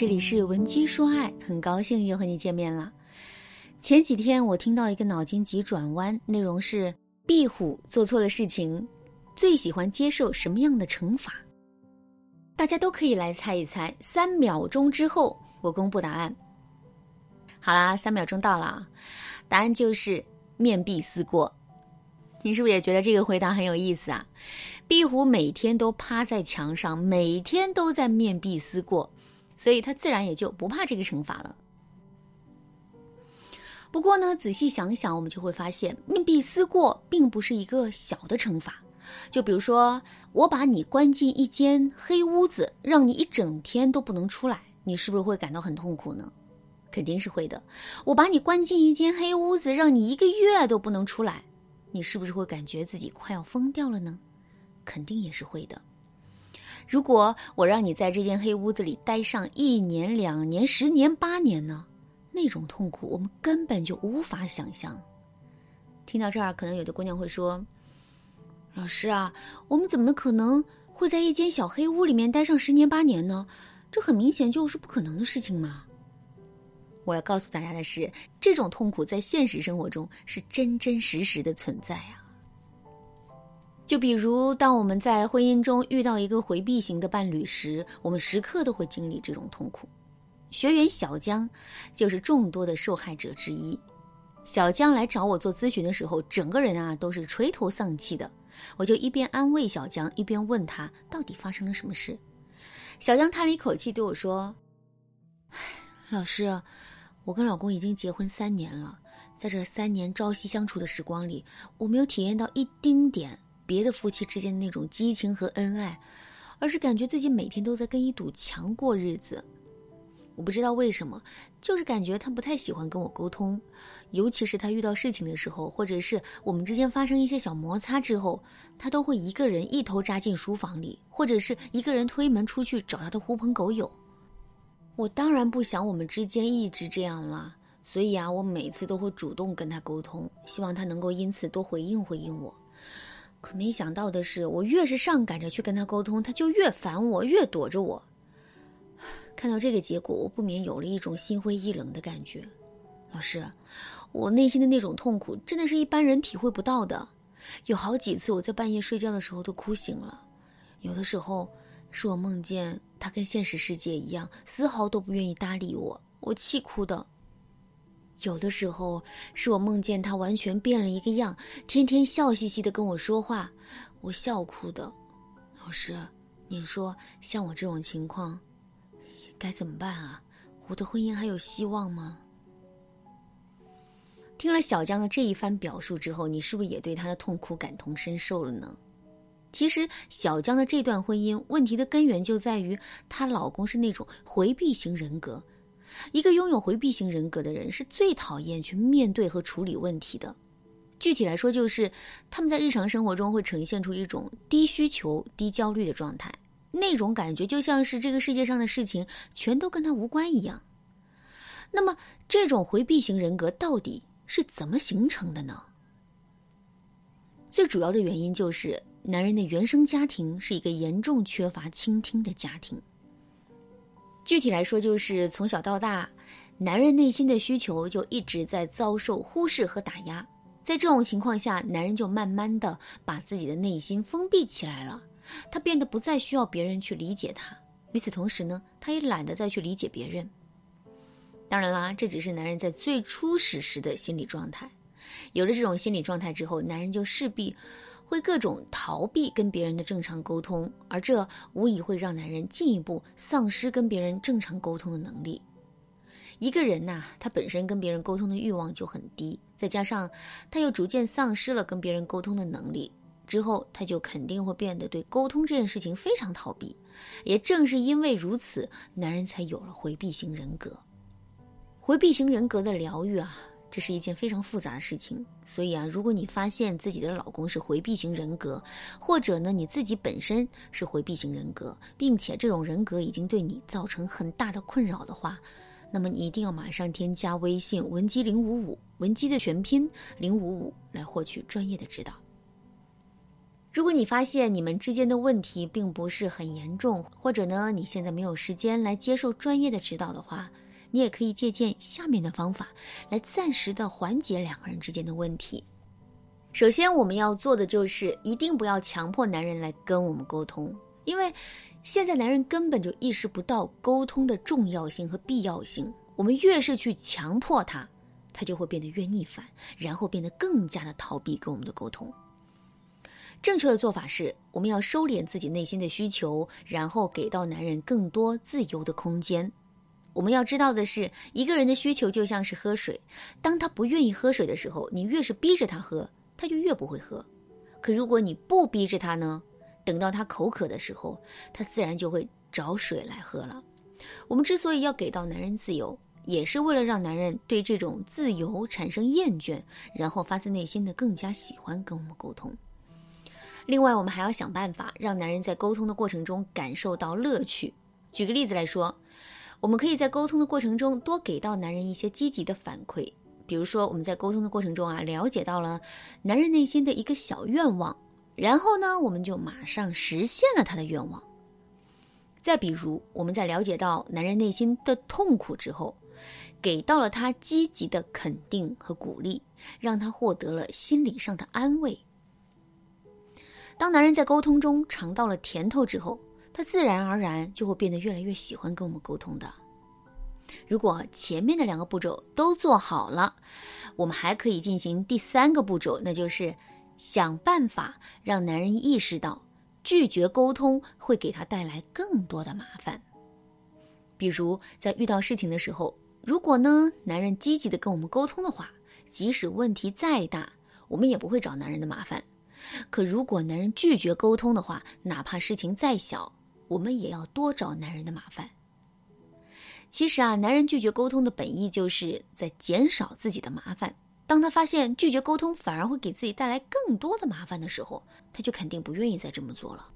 这里是文姬说爱，很高兴又和你见面了。前几天我听到一个脑筋急转弯，内容是壁虎做错了事情，最喜欢接受什么样的惩罚？大家都可以来猜一猜。三秒钟之后，我公布答案。好啦，三秒钟到了，答案就是面壁思过。你是不是也觉得这个回答很有意思啊？壁虎每天都趴在墙上，每天都在面壁思过。所以他自然也就不怕这个惩罚了。不过呢，仔细想想，我们就会发现，面壁思过并不是一个小的惩罚。就比如说，我把你关进一间黑屋子，让你一整天都不能出来，你是不是会感到很痛苦呢？肯定是会的。我把你关进一间黑屋子，让你一个月都不能出来，你是不是会感觉自己快要疯掉了呢？肯定也是会的。如果我让你在这间黑屋子里待上一年、两年、十年、八年呢？那种痛苦我们根本就无法想象。听到这儿，可能有的姑娘会说：“老师啊，我们怎么可能会在一间小黑屋里面待上十年八年呢？这很明显就是不可能的事情嘛！”我要告诉大家的是，这种痛苦在现实生活中是真真实实的存在啊。就比如，当我们在婚姻中遇到一个回避型的伴侣时，我们时刻都会经历这种痛苦。学员小江就是众多的受害者之一。小江来找我做咨询的时候，整个人啊都是垂头丧气的。我就一边安慰小江，一边问他到底发生了什么事。小江叹了一口气对我说：“唉，老师，我跟老公已经结婚三年了，在这三年朝夕相处的时光里，我没有体验到一丁点。”别的夫妻之间的那种激情和恩爱，而是感觉自己每天都在跟一堵墙过日子。我不知道为什么，就是感觉他不太喜欢跟我沟通，尤其是他遇到事情的时候，或者是我们之间发生一些小摩擦之后，他都会一个人一头扎进书房里，或者是一个人推门出去找他的狐朋狗友。我当然不想我们之间一直这样了，所以啊，我每次都会主动跟他沟通，希望他能够因此多回应回应我。可没想到的是，我越是上赶着去跟他沟通，他就越烦我，越躲着我。看到这个结果，我不免有了一种心灰意冷的感觉。老师，我内心的那种痛苦，真的是一般人体会不到的。有好几次，我在半夜睡觉的时候都哭醒了。有的时候，是我梦见他跟现实世界一样，丝毫都不愿意搭理我，我气哭的。有的时候是我梦见他完全变了一个样，天天笑嘻嘻的跟我说话，我笑哭的。老师，你说像我这种情况该怎么办啊？我的婚姻还有希望吗？听了小江的这一番表述之后，你是不是也对他的痛苦感同身受了呢？其实小江的这段婚姻问题的根源就在于她老公是那种回避型人格。一个拥有回避型人格的人是最讨厌去面对和处理问题的。具体来说，就是他们在日常生活中会呈现出一种低需求、低焦虑的状态，那种感觉就像是这个世界上的事情全都跟他无关一样。那么，这种回避型人格到底是怎么形成的呢？最主要的原因就是男人的原生家庭是一个严重缺乏倾听的家庭。具体来说，就是从小到大，男人内心的需求就一直在遭受忽视和打压。在这种情况下，男人就慢慢的把自己的内心封闭起来了，他变得不再需要别人去理解他。与此同时呢，他也懒得再去理解别人。当然啦，这只是男人在最初始时的心理状态。有了这种心理状态之后，男人就势必。会各种逃避跟别人的正常沟通，而这无疑会让男人进一步丧失跟别人正常沟通的能力。一个人呐，他本身跟别人沟通的欲望就很低，再加上他又逐渐丧失了跟别人沟通的能力，之后他就肯定会变得对沟通这件事情非常逃避。也正是因为如此，男人才有了回避型人格。回避型人格的疗愈啊。这是一件非常复杂的事情，所以啊，如果你发现自己的老公是回避型人格，或者呢你自己本身是回避型人格，并且这种人格已经对你造成很大的困扰的话，那么你一定要马上添加微信文姬零五五，文姬的全拼零五五，来获取专业的指导。如果你发现你们之间的问题并不是很严重，或者呢你现在没有时间来接受专业的指导的话，你也可以借鉴下面的方法来暂时的缓解两个人之间的问题。首先，我们要做的就是一定不要强迫男人来跟我们沟通，因为现在男人根本就意识不到沟通的重要性和必要性。我们越是去强迫他，他就会变得越逆反，然后变得更加的逃避跟我们的沟通。正确的做法是，我们要收敛自己内心的需求，然后给到男人更多自由的空间。我们要知道的是，一个人的需求就像是喝水，当他不愿意喝水的时候，你越是逼着他喝，他就越不会喝。可如果你不逼着他呢，等到他口渴的时候，他自然就会找水来喝了。我们之所以要给到男人自由，也是为了让男人对这种自由产生厌倦，然后发自内心的更加喜欢跟我们沟通。另外，我们还要想办法让男人在沟通的过程中感受到乐趣。举个例子来说，我们可以在沟通的过程中多给到男人一些积极的反馈。比如说，我们在沟通的过程中啊，了解到了男人内心的一个小愿望，然后呢，我们就马上实现了他的愿望。再比如，我们在了解到男人内心的痛苦之后，给到了他积极的肯定和鼓励，让他获得了心理上的安慰。当男人在沟通中尝到了甜头之后，他自然而然就会变得越来越喜欢跟我们沟通的。如果前面的两个步骤都做好了，我们还可以进行第三个步骤，那就是想办法让男人意识到拒绝沟通会给他带来更多的麻烦。比如在遇到事情的时候，如果呢男人积极的跟我们沟通的话，即使问题再大，我们也不会找男人的麻烦。可如果男人拒绝沟通的话，哪怕事情再小，我们也要多找男人的麻烦。其实啊，男人拒绝沟通的本意就是在减少自己的麻烦。当他发现拒绝沟通反而会给自己带来更多的麻烦的时候，他就肯定不愿意再这么做了。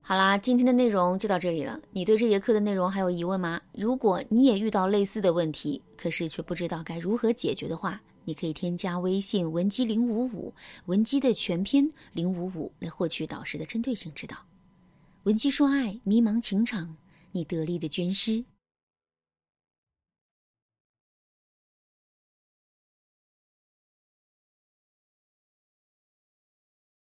好啦，今天的内容就到这里了。你对这节课的内容还有疑问吗？如果你也遇到类似的问题，可是却不知道该如何解决的话，你可以添加微信文姬零五五，文姬的全拼零五五来获取导师的针对性指导。文姬说爱，迷茫情场，你得力的军师。